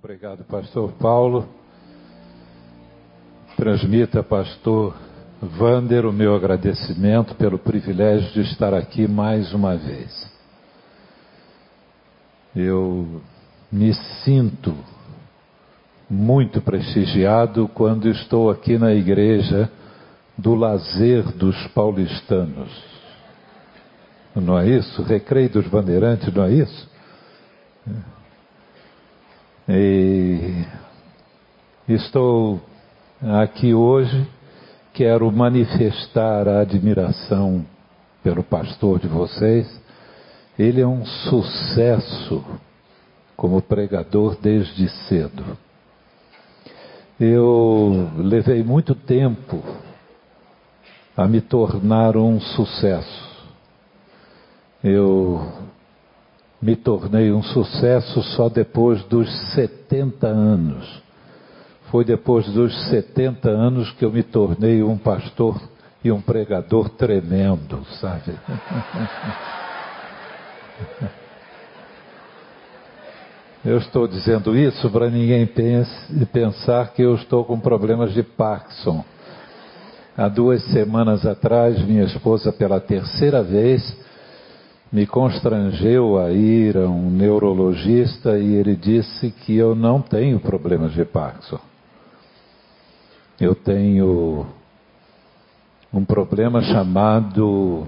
Obrigado, pastor Paulo. Transmita, pastor Vander, o meu agradecimento pelo privilégio de estar aqui mais uma vez. Eu me sinto muito prestigiado quando estou aqui na igreja do lazer dos paulistanos. Não é isso? Recreio dos Bandeirantes, não é isso? E estou aqui hoje, quero manifestar a admiração pelo pastor de vocês. Ele é um sucesso como pregador desde cedo. Eu levei muito tempo a me tornar um sucesso. Eu me tornei um sucesso só depois dos 70 anos. Foi depois dos 70 anos que eu me tornei um pastor e um pregador tremendo, sabe? Eu estou dizendo isso para ninguém pense, pensar que eu estou com problemas de Parkinson. Há duas semanas atrás, minha esposa, pela terceira vez, me constrangeu a ir a um neurologista e ele disse que eu não tenho problemas de Parkinson. Eu tenho um problema chamado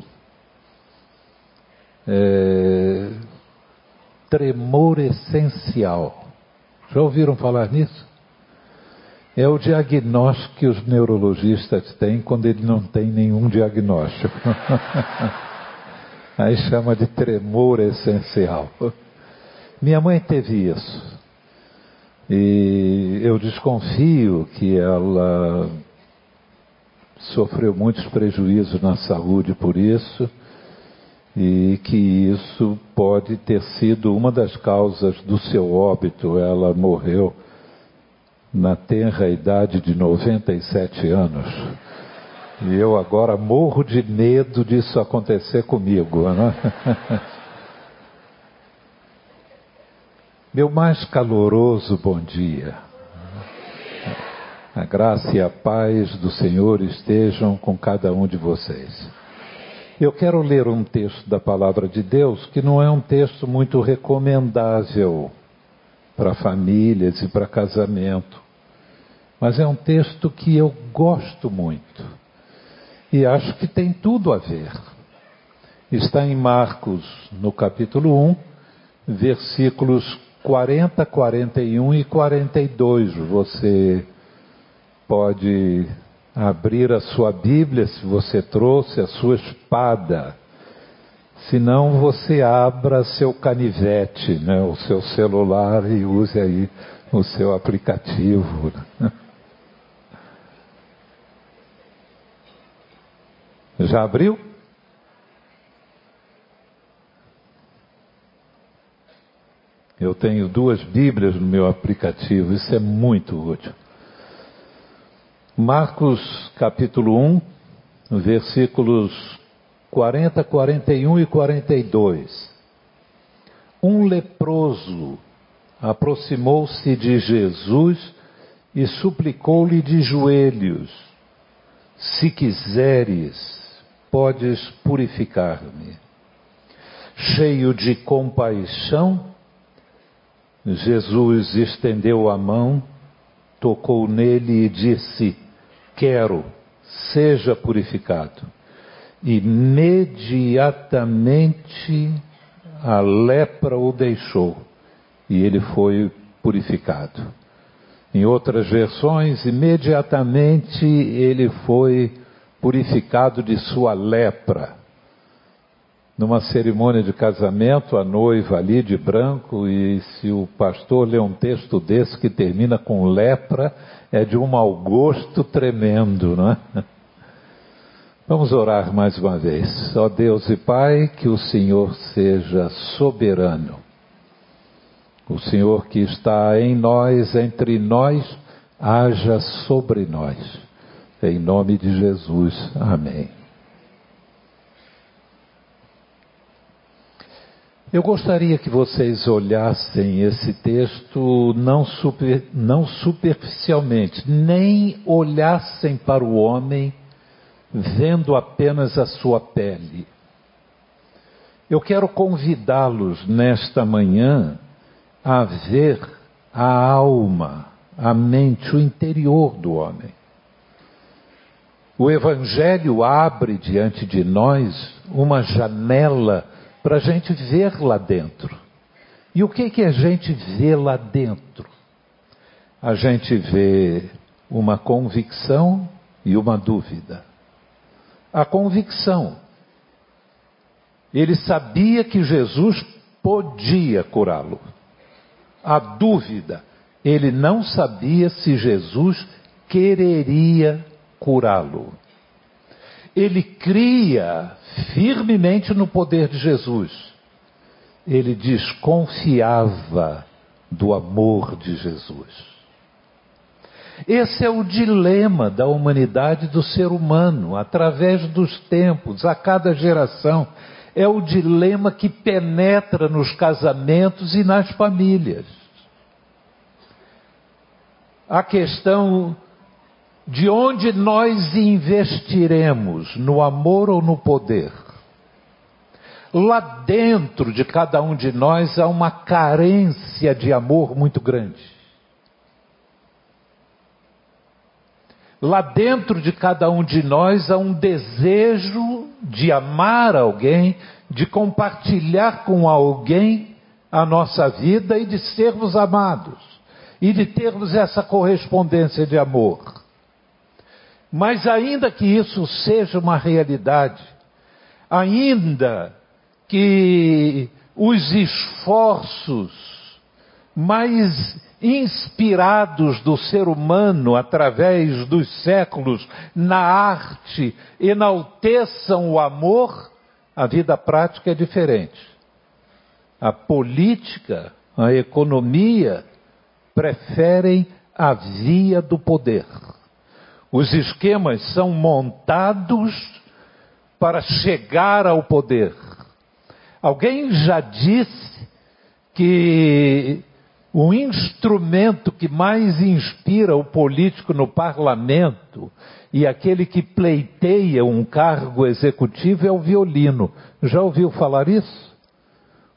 é, tremor essencial. Já ouviram falar nisso? É o diagnóstico que os neurologistas têm quando ele não tem nenhum diagnóstico. Aí chama de tremor essencial. Minha mãe teve isso. E eu desconfio que ela sofreu muitos prejuízos na saúde por isso e que isso pode ter sido uma das causas do seu óbito. Ela morreu na tenra idade de 97 anos. E eu agora morro de medo disso acontecer comigo. Né? Meu mais caloroso bom dia. A graça e a paz do Senhor estejam com cada um de vocês. Eu quero ler um texto da palavra de Deus que não é um texto muito recomendável para famílias e para casamento, mas é um texto que eu gosto muito e acho que tem tudo a ver. Está em Marcos, no capítulo 1, versículos 40, 41 e 42. Você pode abrir a sua Bíblia se você trouxe a sua espada. Se não, você abra seu canivete, né, o seu celular e use aí o seu aplicativo. Já abriu? Eu tenho duas Bíblias no meu aplicativo, isso é muito útil. Marcos capítulo 1, versículos 40, 41 e 42. Um leproso aproximou-se de Jesus e suplicou-lhe de joelhos: Se quiseres, podes purificar-me. Cheio de compaixão, Jesus estendeu a mão, tocou nele e disse: Quero, seja purificado. Imediatamente a lepra o deixou e ele foi purificado. Em outras versões, imediatamente ele foi purificado de sua lepra. Numa cerimônia de casamento, a noiva ali de branco, e se o pastor lê um texto desse que termina com lepra, é de um mau gosto tremendo, não é? Vamos orar mais uma vez. Ó Deus e Pai, que o Senhor seja soberano. O Senhor que está em nós, entre nós, haja sobre nós em nome de Jesus. Amém. Eu gostaria que vocês olhassem esse texto não, super, não superficialmente, nem olhassem para o homem vendo apenas a sua pele. Eu quero convidá-los nesta manhã a ver a alma, a mente, o interior do homem. O Evangelho abre diante de nós uma janela para a gente ver lá dentro. E o que, que a gente vê lá dentro? A gente vê uma convicção e uma dúvida. A convicção. Ele sabia que Jesus podia curá-lo. A dúvida. Ele não sabia se Jesus quereria curá-lo. Ele cria firmemente no poder de Jesus. Ele desconfiava do amor de Jesus. Esse é o dilema da humanidade do ser humano, através dos tempos, a cada geração. É o dilema que penetra nos casamentos e nas famílias. A questão de onde nós investiremos, no amor ou no poder? Lá dentro de cada um de nós há uma carência de amor muito grande. Lá dentro de cada um de nós há um desejo de amar alguém, de compartilhar com alguém a nossa vida e de sermos amados, e de termos essa correspondência de amor. Mas ainda que isso seja uma realidade, ainda que os esforços mais inspirados do ser humano através dos séculos na arte enalteçam o amor, a vida prática é diferente. A política, a economia preferem a via do poder. Os esquemas são montados para chegar ao poder. Alguém já disse que o instrumento que mais inspira o político no parlamento e aquele que pleiteia um cargo executivo é o violino. Já ouviu falar isso?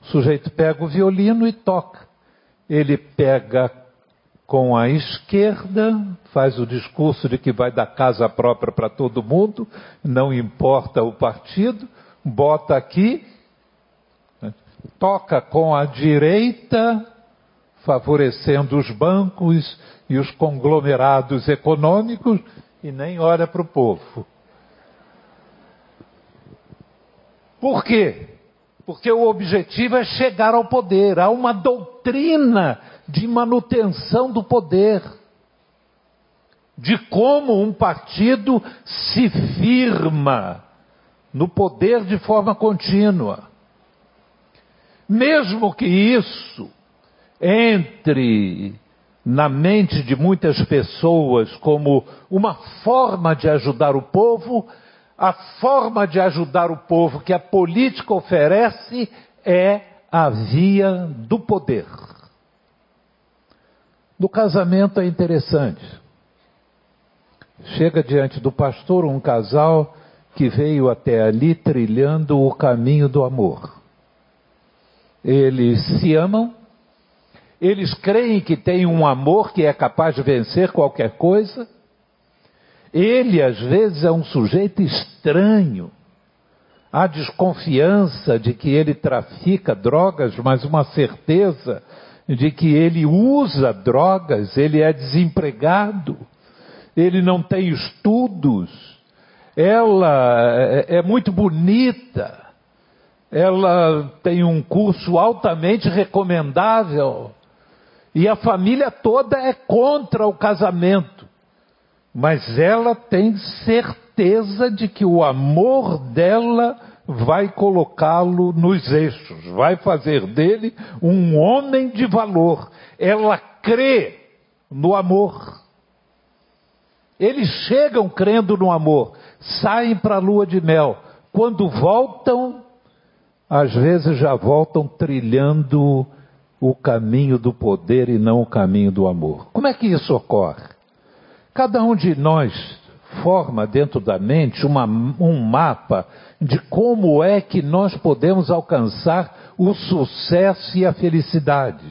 O sujeito pega o violino e toca. Ele pega com a esquerda, faz o discurso de que vai dar casa própria para todo mundo, não importa o partido, bota aqui, toca com a direita, favorecendo os bancos e os conglomerados econômicos, e nem olha para o povo. Por quê? Porque o objetivo é chegar ao poder. Há uma doutrina de manutenção do poder, de como um partido se firma no poder de forma contínua. Mesmo que isso entre na mente de muitas pessoas como uma forma de ajudar o povo, a forma de ajudar o povo que a política oferece é a via do poder. No casamento é interessante. Chega diante do pastor um casal que veio até ali trilhando o caminho do amor. Eles se amam, eles creem que têm um amor que é capaz de vencer qualquer coisa. Ele, às vezes, é um sujeito estranho. Há desconfiança de que ele trafica drogas, mas uma certeza de que ele usa drogas, ele é desempregado, ele não tem estudos, ela é, é muito bonita, ela tem um curso altamente recomendável, e a família toda é contra o casamento, mas ela tem certeza de que o amor dela vai colocá-lo nos eixos, vai fazer dele um homem de valor. Ela crê no amor. Eles chegam crendo no amor, saem para a lua de mel. Quando voltam, às vezes já voltam trilhando o caminho do poder e não o caminho do amor. Como é que isso ocorre? Cada um de nós forma dentro da mente uma, um mapa de como é que nós podemos alcançar o sucesso e a felicidade.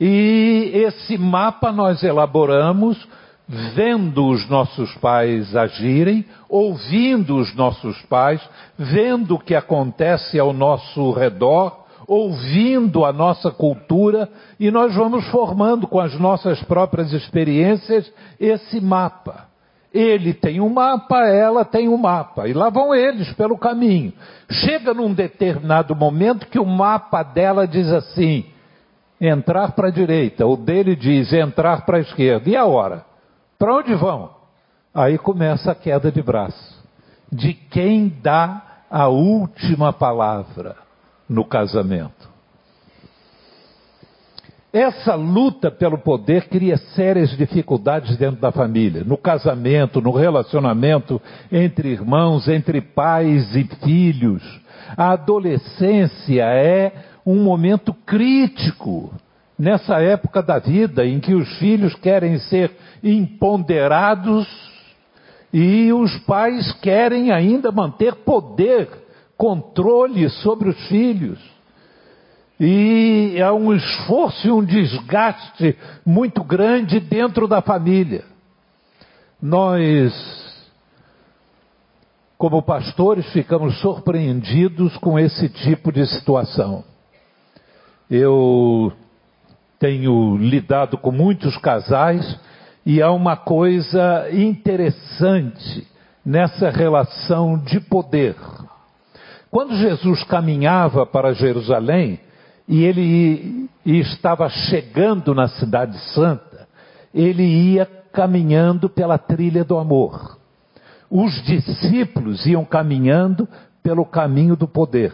E esse mapa nós elaboramos vendo os nossos pais agirem, ouvindo os nossos pais, vendo o que acontece ao nosso redor, ouvindo a nossa cultura e nós vamos formando com as nossas próprias experiências esse mapa. Ele tem um mapa, ela tem um mapa, e lá vão eles pelo caminho. Chega num determinado momento que o mapa dela diz assim: entrar para a direita, o dele diz entrar para a esquerda. E a hora? Para onde vão? Aí começa a queda de braço. De quem dá a última palavra no casamento. Essa luta pelo poder cria sérias dificuldades dentro da família, no casamento, no relacionamento entre irmãos, entre pais e filhos. A adolescência é um momento crítico nessa época da vida em que os filhos querem ser imponderados e os pais querem ainda manter poder, controle sobre os filhos. E há um esforço e um desgaste muito grande dentro da família. Nós, como pastores, ficamos surpreendidos com esse tipo de situação. Eu tenho lidado com muitos casais e há uma coisa interessante nessa relação de poder. Quando Jesus caminhava para Jerusalém, e ele estava chegando na Cidade Santa, ele ia caminhando pela trilha do amor. Os discípulos iam caminhando pelo caminho do poder.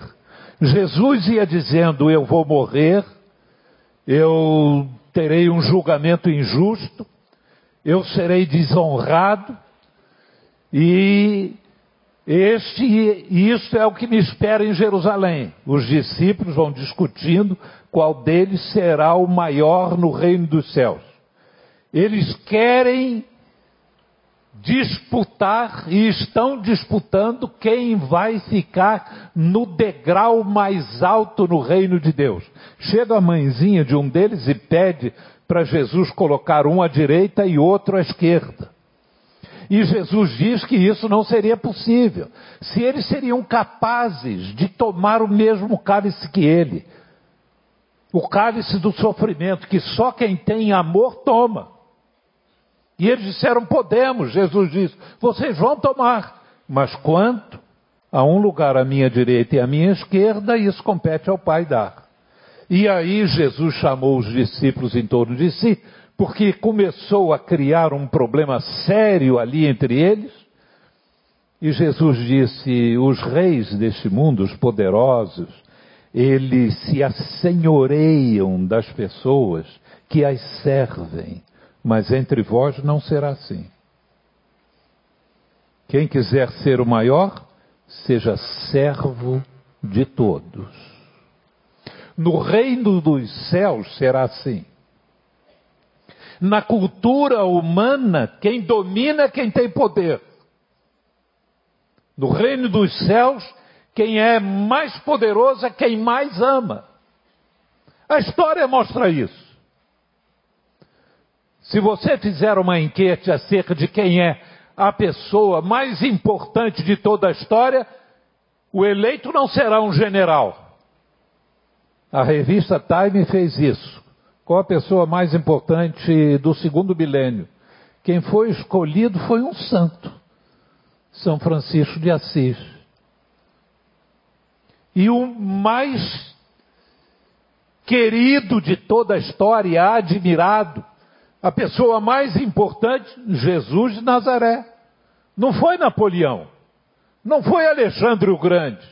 Jesus ia dizendo: Eu vou morrer, eu terei um julgamento injusto, eu serei desonrado, e este, isso é o que me espera em Jerusalém. Os discípulos vão discutindo qual deles será o maior no reino dos céus. Eles querem disputar e estão disputando quem vai ficar no degrau mais alto no reino de Deus. Chega a mãezinha de um deles e pede para Jesus colocar um à direita e outro à esquerda. E Jesus diz que isso não seria possível. Se eles seriam capazes de tomar o mesmo cálice que ele, o cálice do sofrimento, que só quem tem amor toma. E eles disseram: podemos. Jesus disse: vocês vão tomar. Mas quanto a um lugar à minha direita e à minha esquerda, isso compete ao Pai dar. E aí Jesus chamou os discípulos em torno de si porque começou a criar um problema sério ali entre eles. E Jesus disse: os reis deste mundo, os poderosos, eles se assenhoreiam das pessoas que as servem, mas entre vós não será assim. Quem quiser ser o maior, seja servo de todos. No reino dos céus será assim. Na cultura humana, quem domina é quem tem poder. No reino dos céus, quem é mais poderoso é quem mais ama. A história mostra isso. Se você fizer uma enquete acerca de quem é a pessoa mais importante de toda a história, o eleito não será um general. A revista Time fez isso. Qual a pessoa mais importante do segundo milênio? Quem foi escolhido foi um santo, São Francisco de Assis. E o mais querido de toda a história, admirado, a pessoa mais importante, Jesus de Nazaré. Não foi Napoleão, não foi Alexandre o Grande,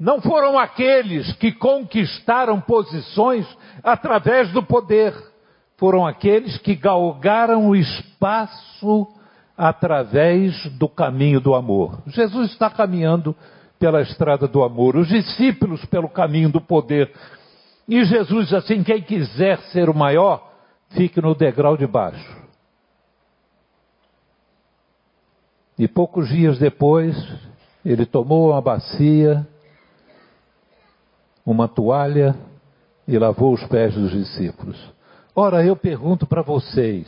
não foram aqueles que conquistaram posições através do poder, foram aqueles que galgaram o espaço através do caminho do amor. Jesus está caminhando pela estrada do amor, os discípulos pelo caminho do poder. E Jesus assim: quem quiser ser o maior, fique no degrau de baixo. E poucos dias depois, ele tomou uma bacia, uma toalha e lavou os pés dos discípulos. Ora, eu pergunto para vocês,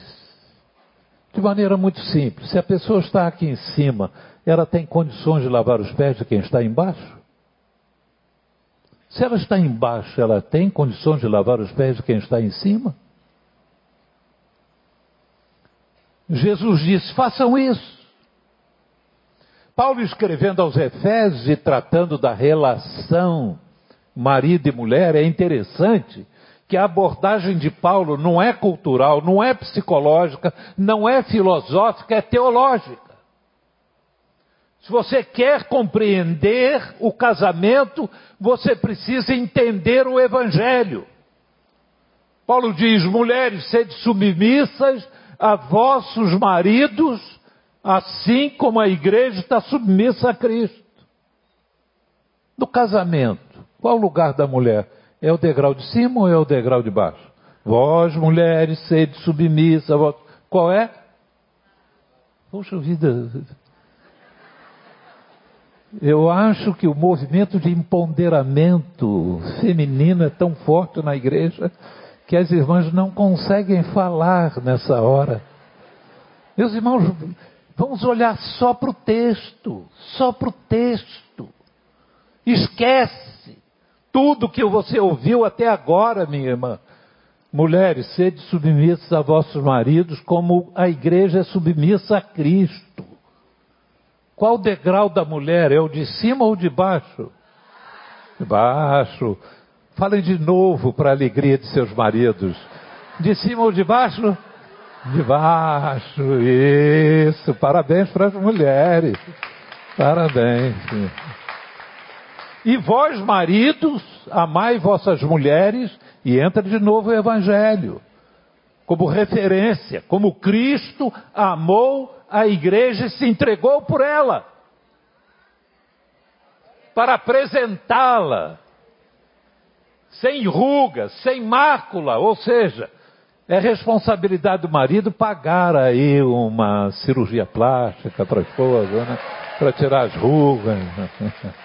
de maneira muito simples: se a pessoa está aqui em cima, ela tem condições de lavar os pés de quem está embaixo? Se ela está embaixo, ela tem condições de lavar os pés de quem está em cima? Jesus disse: façam isso. Paulo escrevendo aos Efésios e tratando da relação marido e mulher, é interessante que a abordagem de Paulo não é cultural, não é psicológica, não é filosófica, é teológica. Se você quer compreender o casamento, você precisa entender o Evangelho. Paulo diz: mulheres, sede submissas a vossos maridos, assim como a igreja está submissa a Cristo. No casamento, qual o lugar da mulher? É o degrau de cima ou é o degrau de baixo? Vós, mulheres, sede submissa. Vós... Qual é? Poxa vida. Eu acho que o movimento de empoderamento feminino é tão forte na igreja que as irmãs não conseguem falar nessa hora. Meus irmãos, vamos olhar só para o texto, só para o texto. Esquece tudo que você ouviu até agora, minha irmã. Mulheres, sede submissas a vossos maridos, como a igreja é submissa a Cristo. Qual o degrau da mulher? É o de cima ou de baixo? De baixo. Falem de novo para a alegria de seus maridos. De cima ou de baixo? De baixo. Isso. Parabéns para as mulheres. Parabéns. E vós, maridos, amai vossas mulheres, e entra de novo o Evangelho, como referência, como Cristo amou a igreja e se entregou por ela, para apresentá-la, sem rugas, sem mácula, ou seja, é responsabilidade do marido pagar aí uma cirurgia plástica para a esposa, né? para tirar as rugas.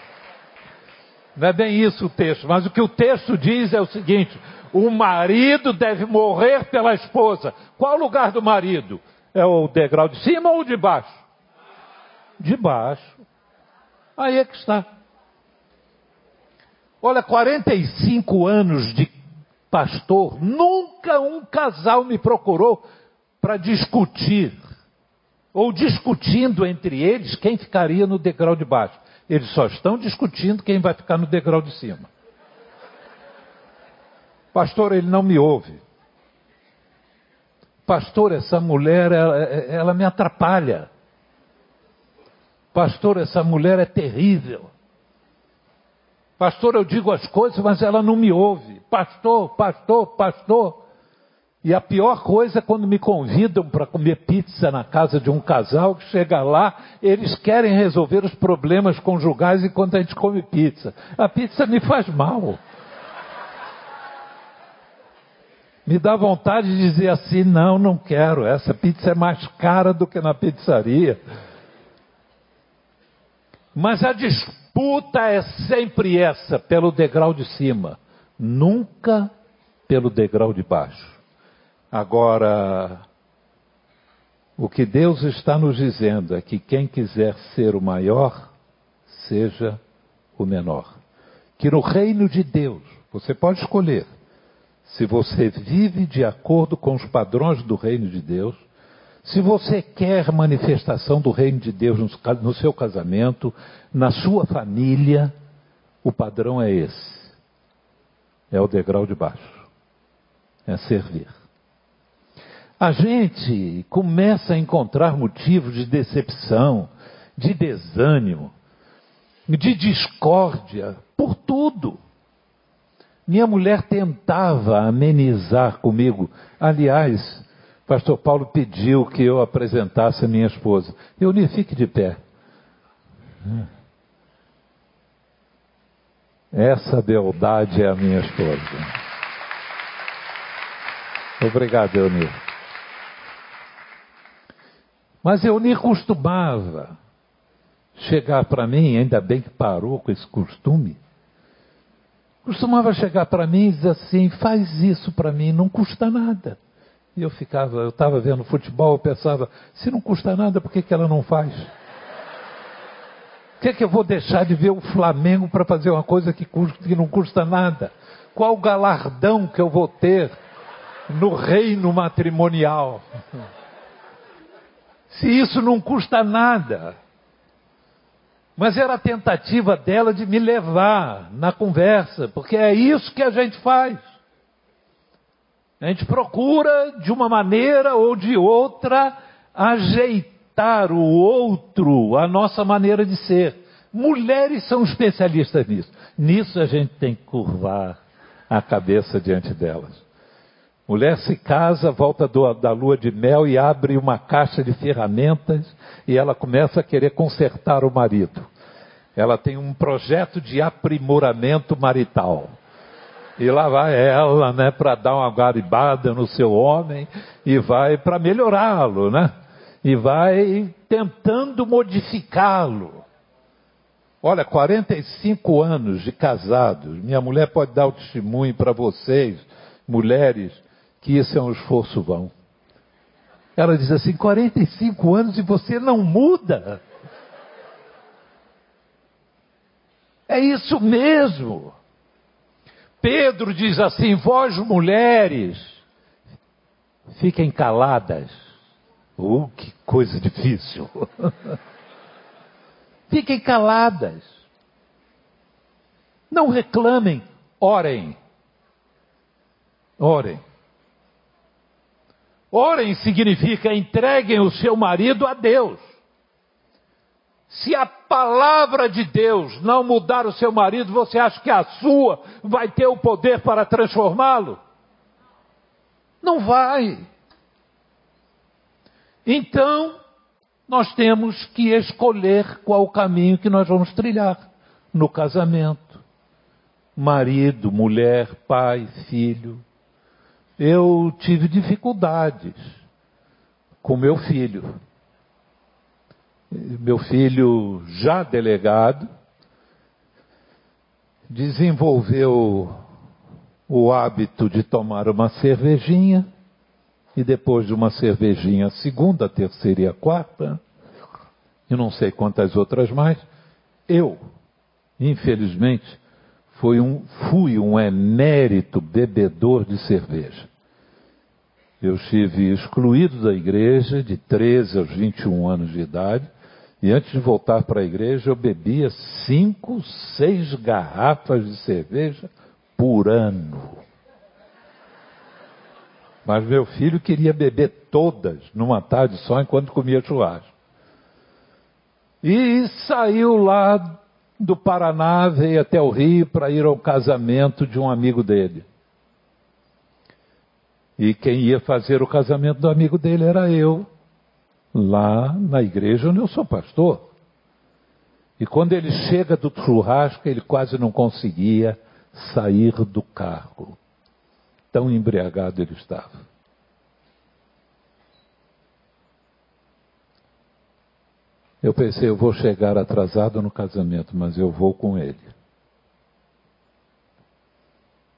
Não é bem isso o texto, mas o que o texto diz é o seguinte: o marido deve morrer pela esposa. Qual o lugar do marido? É o degrau de cima ou de baixo? De baixo. Aí é que está. Olha, 45 anos de pastor, nunca um casal me procurou para discutir, ou discutindo entre eles quem ficaria no degrau de baixo. Eles só estão discutindo quem vai ficar no degrau de cima. Pastor, ele não me ouve. Pastor, essa mulher, ela, ela me atrapalha. Pastor, essa mulher é terrível. Pastor, eu digo as coisas, mas ela não me ouve. Pastor, pastor, pastor. E a pior coisa é quando me convidam para comer pizza na casa de um casal que chega lá, eles querem resolver os problemas conjugais enquanto a gente come pizza. A pizza me faz mal. Me dá vontade de dizer assim: não, não quero, essa pizza é mais cara do que na pizzaria. Mas a disputa é sempre essa, pelo degrau de cima, nunca pelo degrau de baixo. Agora, o que Deus está nos dizendo é que quem quiser ser o maior, seja o menor. Que no reino de Deus, você pode escolher se você vive de acordo com os padrões do reino de Deus, se você quer manifestação do reino de Deus no seu casamento, na sua família, o padrão é esse. É o degrau de baixo. É servir a gente começa a encontrar motivos de decepção, de desânimo, de discórdia, por tudo. Minha mulher tentava amenizar comigo. Aliás, pastor Paulo pediu que eu apresentasse a minha esposa. Eu nem fique de pé. Essa beldade é a minha esposa. Obrigado, Eunir. Mas Eunir costumava chegar para mim, ainda bem que parou com esse costume, costumava chegar para mim e dizer assim: faz isso para mim, não custa nada. E eu ficava, eu estava vendo futebol, eu pensava: se não custa nada, por que, que ela não faz? Por que, que eu vou deixar de ver o Flamengo para fazer uma coisa que, custa, que não custa nada? Qual galardão que eu vou ter no reino matrimonial? Se isso não custa nada. Mas era a tentativa dela de me levar na conversa, porque é isso que a gente faz. A gente procura, de uma maneira ou de outra, ajeitar o outro à nossa maneira de ser. Mulheres são especialistas nisso. Nisso a gente tem que curvar a cabeça diante delas. Mulher se casa, volta do, da lua de mel e abre uma caixa de ferramentas e ela começa a querer consertar o marido. Ela tem um projeto de aprimoramento marital. E lá vai ela, né, para dar uma garibada no seu homem e vai para melhorá-lo, né? e vai tentando modificá-lo. Olha, 45 anos de casados, minha mulher pode dar o testemunho para vocês, mulheres, que isso é um esforço vão. Ela diz assim: 45 anos e você não muda. É isso mesmo. Pedro diz assim: vós mulheres, fiquem caladas Oh, que coisa difícil. Fiquem caladas. Não reclamem, orem. Orem. Orem significa entreguem o seu marido a Deus. Se a palavra de Deus não mudar o seu marido, você acha que a sua vai ter o poder para transformá-lo? Não vai. Então, nós temos que escolher qual caminho que nós vamos trilhar no casamento. Marido, mulher, pai, filho. Eu tive dificuldades com meu filho. Meu filho, já delegado, desenvolveu o hábito de tomar uma cervejinha e depois de uma cervejinha, segunda, terceira e a quarta, e não sei quantas outras mais, eu, infelizmente, fui um, fui um emérito bebedor de cerveja. Eu estive excluído da igreja de 13 aos 21 anos de idade, e antes de voltar para a igreja, eu bebia cinco, seis garrafas de cerveja por ano. Mas meu filho queria beber todas numa tarde só enquanto comia churrasco. E saiu lá do Paraná, veio até o Rio para ir ao casamento de um amigo dele. E quem ia fazer o casamento do amigo dele era eu, lá na igreja onde eu sou pastor. E quando ele chega do churrasco, ele quase não conseguia sair do carro. Tão embriagado ele estava. Eu pensei, eu vou chegar atrasado no casamento, mas eu vou com ele.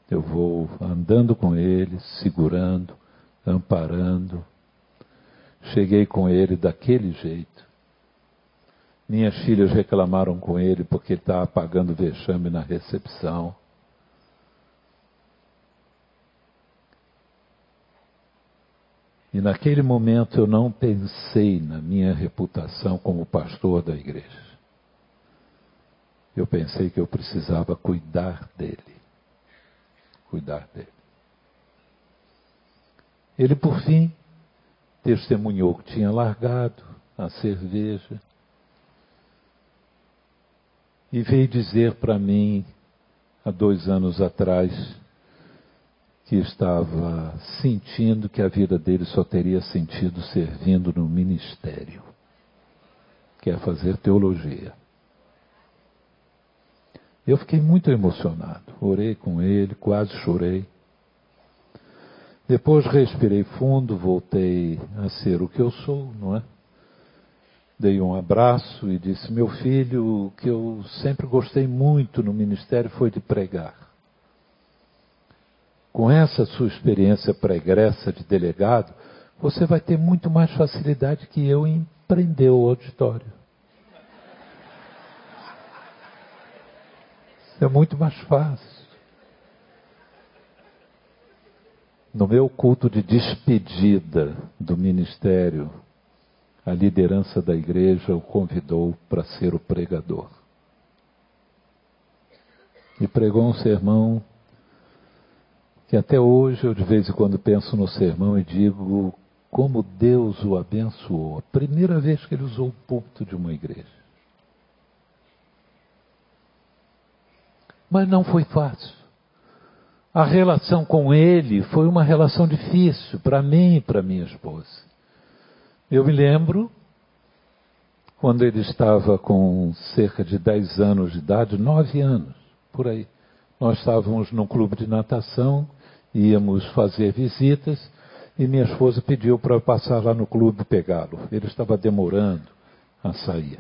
Eu vou andando com ele, segurando, amparando. Cheguei com ele daquele jeito. Minhas filhas reclamaram com ele porque ele estava pagando vexame na recepção. E naquele momento eu não pensei na minha reputação como pastor da igreja. Eu pensei que eu precisava cuidar dele. Cuidar dele. Ele, por fim, testemunhou que tinha largado a cerveja e veio dizer para mim, há dois anos atrás, que estava sentindo que a vida dele só teria sentido servindo no ministério, que é fazer teologia. Eu fiquei muito emocionado. Orei com ele, quase chorei. Depois respirei fundo, voltei a ser o que eu sou, não é? Dei um abraço e disse: Meu filho, o que eu sempre gostei muito no ministério foi de pregar. Com essa sua experiência pregressa de delegado, você vai ter muito mais facilidade que eu em prender o auditório. É muito mais fácil. No meu culto de despedida do ministério, a liderança da igreja o convidou para ser o pregador. E pregou um sermão que até hoje eu de vez em quando penso no sermão e digo como Deus o abençoou. A primeira vez que ele usou o púlpito de uma igreja. Mas não foi fácil. A relação com ele foi uma relação difícil para mim e para minha esposa. Eu me lembro quando ele estava com cerca de 10 anos de idade, 9 anos, por aí. Nós estávamos num clube de natação, íamos fazer visitas e minha esposa pediu para passar lá no clube pegá-lo. Ele estava demorando a sair.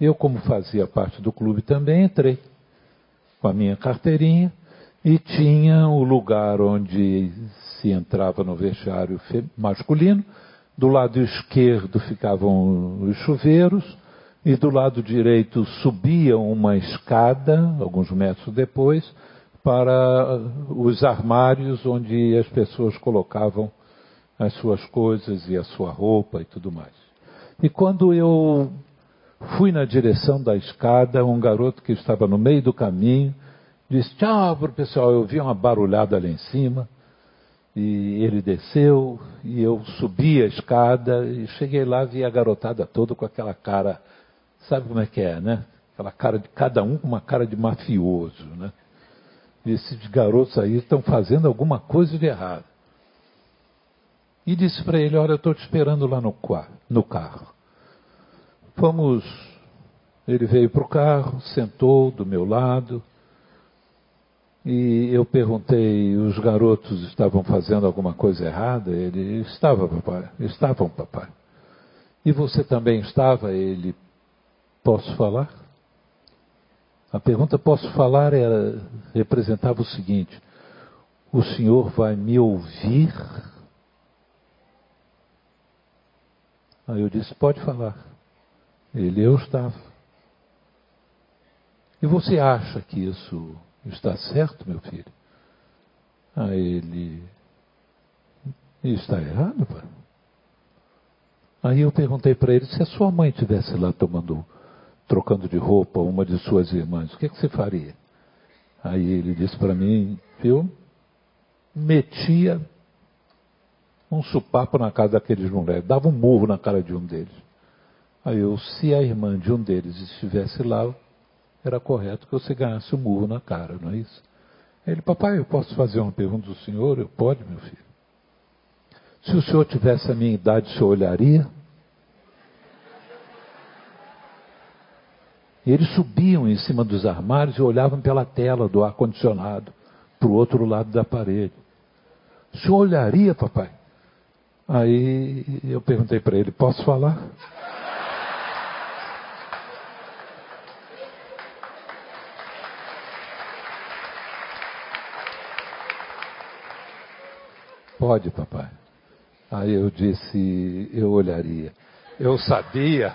Eu, como fazia parte do clube também, entrei com a minha carteirinha e tinha o lugar onde se entrava no vestiário masculino. Do lado esquerdo ficavam os chuveiros e do lado direito subia uma escada, alguns metros depois, para os armários onde as pessoas colocavam as suas coisas e a sua roupa e tudo mais. E quando eu fui na direção da escada, um garoto que estava no meio do caminho disse tchau para pessoal. Eu vi uma barulhada lá em cima e ele desceu e eu subi a escada e cheguei lá vi a garotada toda com aquela cara, sabe como é que é, né? Aquela cara de cada um com uma cara de mafioso, né? Esses garotos aí estão fazendo alguma coisa de errado. E disse para ele: Olha, eu estou te esperando lá no, no carro. Fomos. Ele veio para o carro, sentou do meu lado. E eu perguntei: os garotos estavam fazendo alguma coisa errada? Ele: Estava, papai. Estavam, papai. E você também estava? Ele: Posso falar? A pergunta posso falar era, representava o seguinte: O senhor vai me ouvir? Aí eu disse: Pode falar. Ele, eu estava. E você acha que isso está certo, meu filho? Aí ele, está errado, pai? Aí eu perguntei para ele: se a sua mãe estivesse lá tomando, trocando de roupa uma de suas irmãs, o que, que você faria? Aí ele disse para mim: eu metia um supapo na casa daqueles moleques, dava um murro na cara de um deles. Aí eu, se a irmã de um deles estivesse lá, era correto que você ganhasse um murro na cara, não é isso? Ele, papai, eu posso fazer uma pergunta do senhor? Eu, pode, meu filho. Se o senhor tivesse a minha idade, o senhor olharia? E eles subiam em cima dos armários e olhavam pela tela do ar-condicionado, para o outro lado da parede. O senhor olharia, papai? Aí eu perguntei para ele: posso falar? Pode, papai. Aí eu disse: eu olharia. Eu sabia.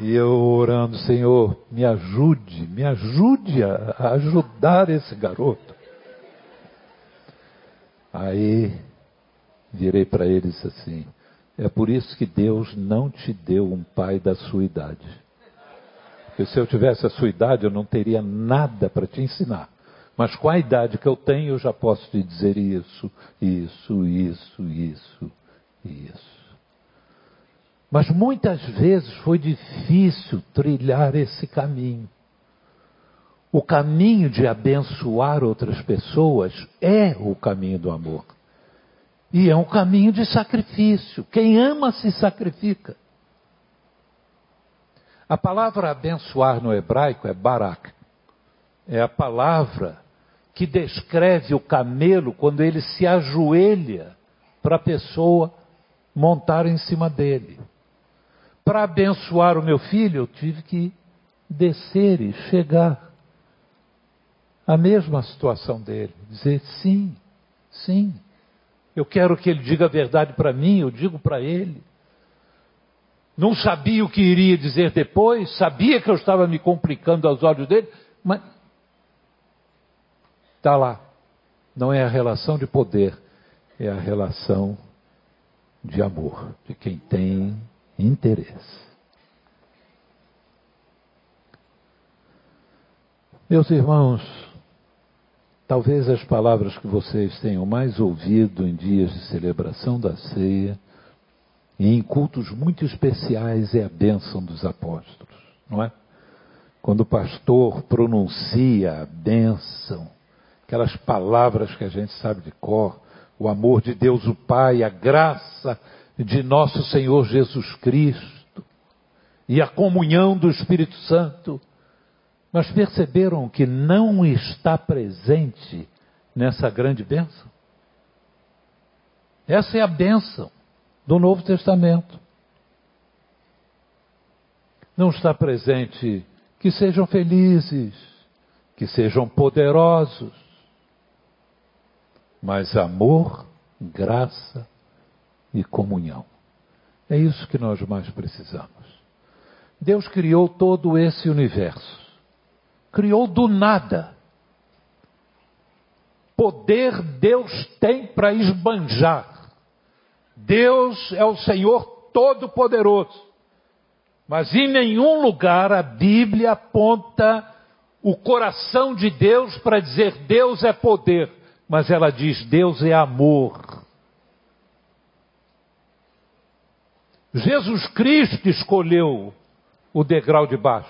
E eu orando, Senhor, me ajude, me ajude a ajudar esse garoto. Aí virei para eles assim: é por isso que Deus não te deu um pai da sua idade. Porque se eu tivesse a sua idade, eu não teria nada para te ensinar. Mas com a idade que eu tenho, eu já posso te dizer isso, isso, isso, isso, isso. Mas muitas vezes foi difícil trilhar esse caminho. O caminho de abençoar outras pessoas é o caminho do amor. E é um caminho de sacrifício. Quem ama se sacrifica. A palavra abençoar no hebraico é barak. É a palavra que descreve o camelo quando ele se ajoelha para a pessoa montar em cima dele. Para abençoar o meu filho, eu tive que descer e chegar à mesma situação dele, dizer sim, sim. Eu quero que ele diga a verdade para mim, eu digo para ele. Não sabia o que iria dizer depois, sabia que eu estava me complicando aos olhos dele, mas está lá. Não é a relação de poder, é a relação de amor, de quem tem interesse. Meus irmãos, talvez as palavras que vocês tenham mais ouvido em dias de celebração da ceia e em cultos muito especiais é a bênção dos apóstolos, não é? Quando o pastor pronuncia a bênção, aquelas palavras que a gente sabe de cor, o amor de Deus o Pai, a graça de nosso Senhor Jesus Cristo e a comunhão do Espírito Santo. Mas perceberam que não está presente nessa grande bênção? Essa é a bênção do Novo Testamento. Não está presente que sejam felizes, que sejam poderosos, mas amor, graça e comunhão. É isso que nós mais precisamos. Deus criou todo esse universo. Criou do nada. Poder Deus tem para esbanjar. Deus é o Senhor Todo-Poderoso. Mas em nenhum lugar a Bíblia aponta o coração de Deus para dizer Deus é poder mas ela diz: Deus é amor. Jesus Cristo escolheu o degrau de baixo.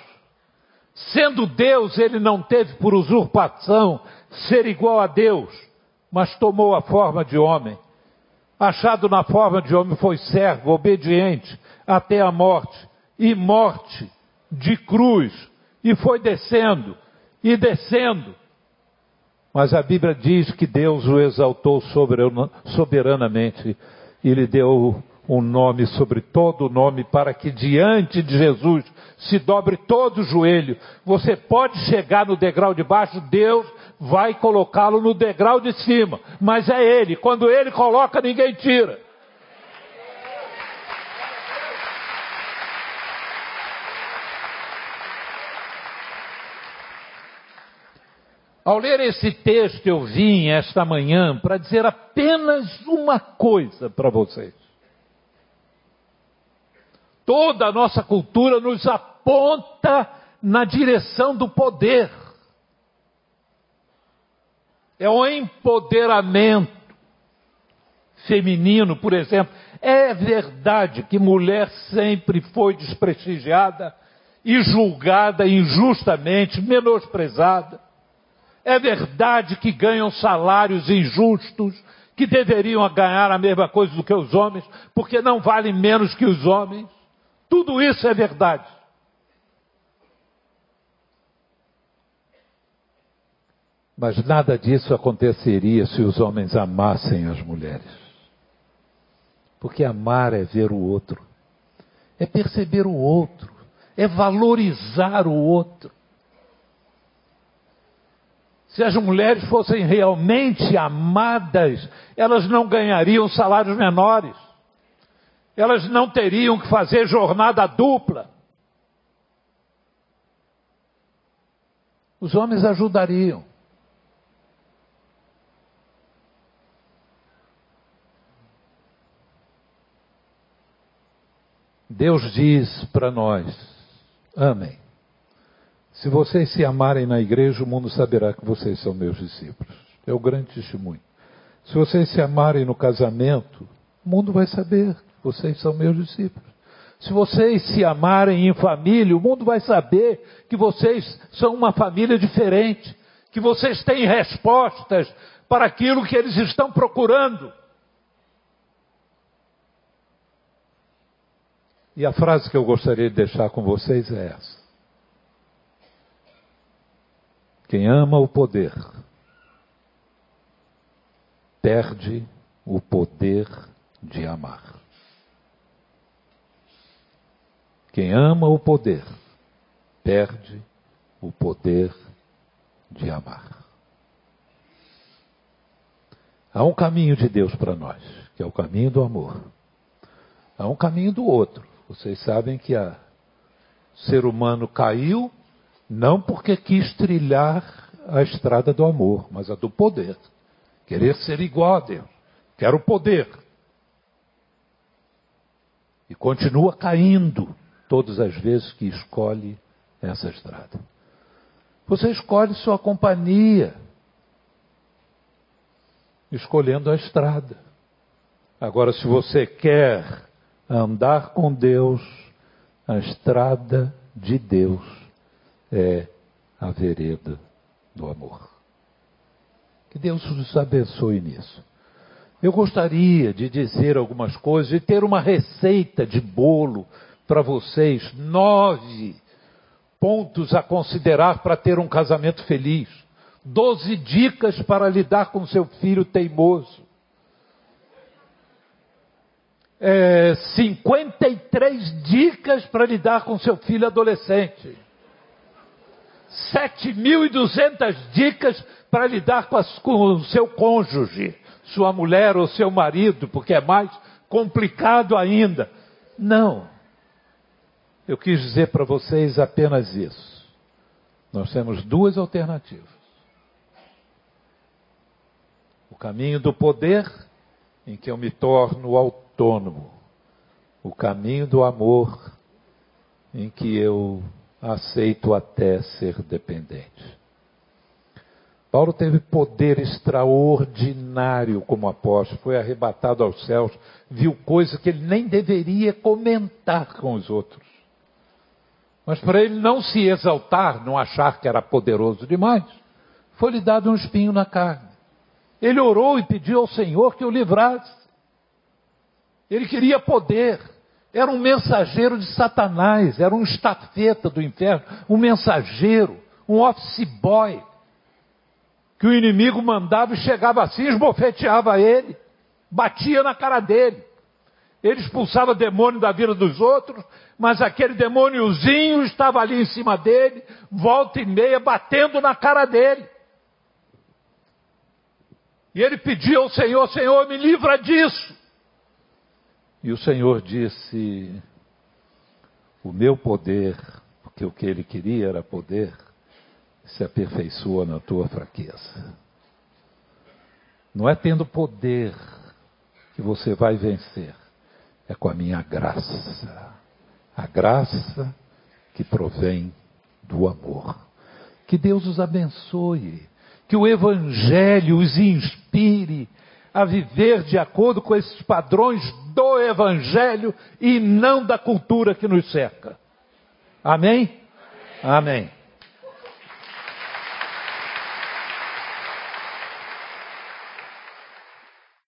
Sendo Deus, ele não teve por usurpação ser igual a Deus, mas tomou a forma de homem. Achado na forma de homem, foi servo, obediente, até a morte, e morte de cruz, e foi descendo, e descendo, mas a Bíblia diz que Deus o exaltou soberanamente e lhe deu um nome sobre todo o nome, para que diante de Jesus se dobre todo o joelho. Você pode chegar no degrau de baixo, Deus vai colocá-lo no degrau de cima, mas é Ele. Quando Ele coloca, ninguém tira. Ao ler esse texto, eu vim esta manhã para dizer apenas uma coisa para vocês. Toda a nossa cultura nos aponta na direção do poder. É o empoderamento feminino, por exemplo. É verdade que mulher sempre foi desprestigiada e julgada injustamente, menosprezada. É verdade que ganham salários injustos, que deveriam ganhar a mesma coisa do que os homens, porque não valem menos que os homens. Tudo isso é verdade. Mas nada disso aconteceria se os homens amassem as mulheres. Porque amar é ver o outro, é perceber o outro, é valorizar o outro. Se as mulheres fossem realmente amadas, elas não ganhariam salários menores. Elas não teriam que fazer jornada dupla. Os homens ajudariam. Deus diz para nós: amem. Se vocês se amarem na igreja, o mundo saberá que vocês são meus discípulos. É o grande testemunho. Se vocês se amarem no casamento, o mundo vai saber vocês são meus discípulos. Se vocês se amarem em família, o mundo vai saber que vocês são uma família diferente, que vocês têm respostas para aquilo que eles estão procurando. E a frase que eu gostaria de deixar com vocês é essa: Quem ama o poder, perde o poder de amar. Quem ama o poder, perde o poder de amar. Há um caminho de Deus para nós, que é o caminho do amor. Há um caminho do outro. Vocês sabem que o ser humano caiu não porque quis trilhar a estrada do amor, mas a do poder. Querer ser igual a Deus. Quero poder. E continua caindo todas as vezes que escolhe essa estrada. Você escolhe sua companhia escolhendo a estrada. Agora, se você quer andar com Deus, a estrada de Deus é a vereda do amor. Que Deus nos abençoe nisso. Eu gostaria de dizer algumas coisas e ter uma receita de bolo para vocês, nove pontos a considerar para ter um casamento feliz. Doze dicas para lidar com seu filho teimoso. É, 53 dicas para lidar com seu filho adolescente. 7.200 dicas para lidar com, as, com o seu cônjuge, sua mulher ou seu marido, porque é mais complicado ainda. Não. Eu quis dizer para vocês apenas isso. Nós temos duas alternativas caminho do poder, em que eu me torno autônomo. O caminho do amor, em que eu aceito até ser dependente. Paulo teve poder extraordinário como apóstolo, foi arrebatado aos céus, viu coisas que ele nem deveria comentar com os outros. Mas para ele não se exaltar, não achar que era poderoso demais, foi-lhe dado um espinho na carne. Ele orou e pediu ao Senhor que o livrasse. Ele queria poder. Era um mensageiro de Satanás, era um estafeta do inferno, um mensageiro, um office boy. Que o inimigo mandava e chegava assim, esbofeteava ele, batia na cara dele. Ele expulsava demônio da vida dos outros, mas aquele demôniozinho estava ali em cima dele, volta e meia, batendo na cara dele. E ele pediu ao Senhor: Senhor, me livra disso. E o Senhor disse: O meu poder, porque o que ele queria era poder, se aperfeiçoa na tua fraqueza. Não é tendo poder que você vai vencer, é com a minha graça. A graça que provém do amor. Que Deus os abençoe que o Evangelho os inspire a viver de acordo com esses padrões do Evangelho e não da cultura que nos cerca. Amém? Amém. Amém.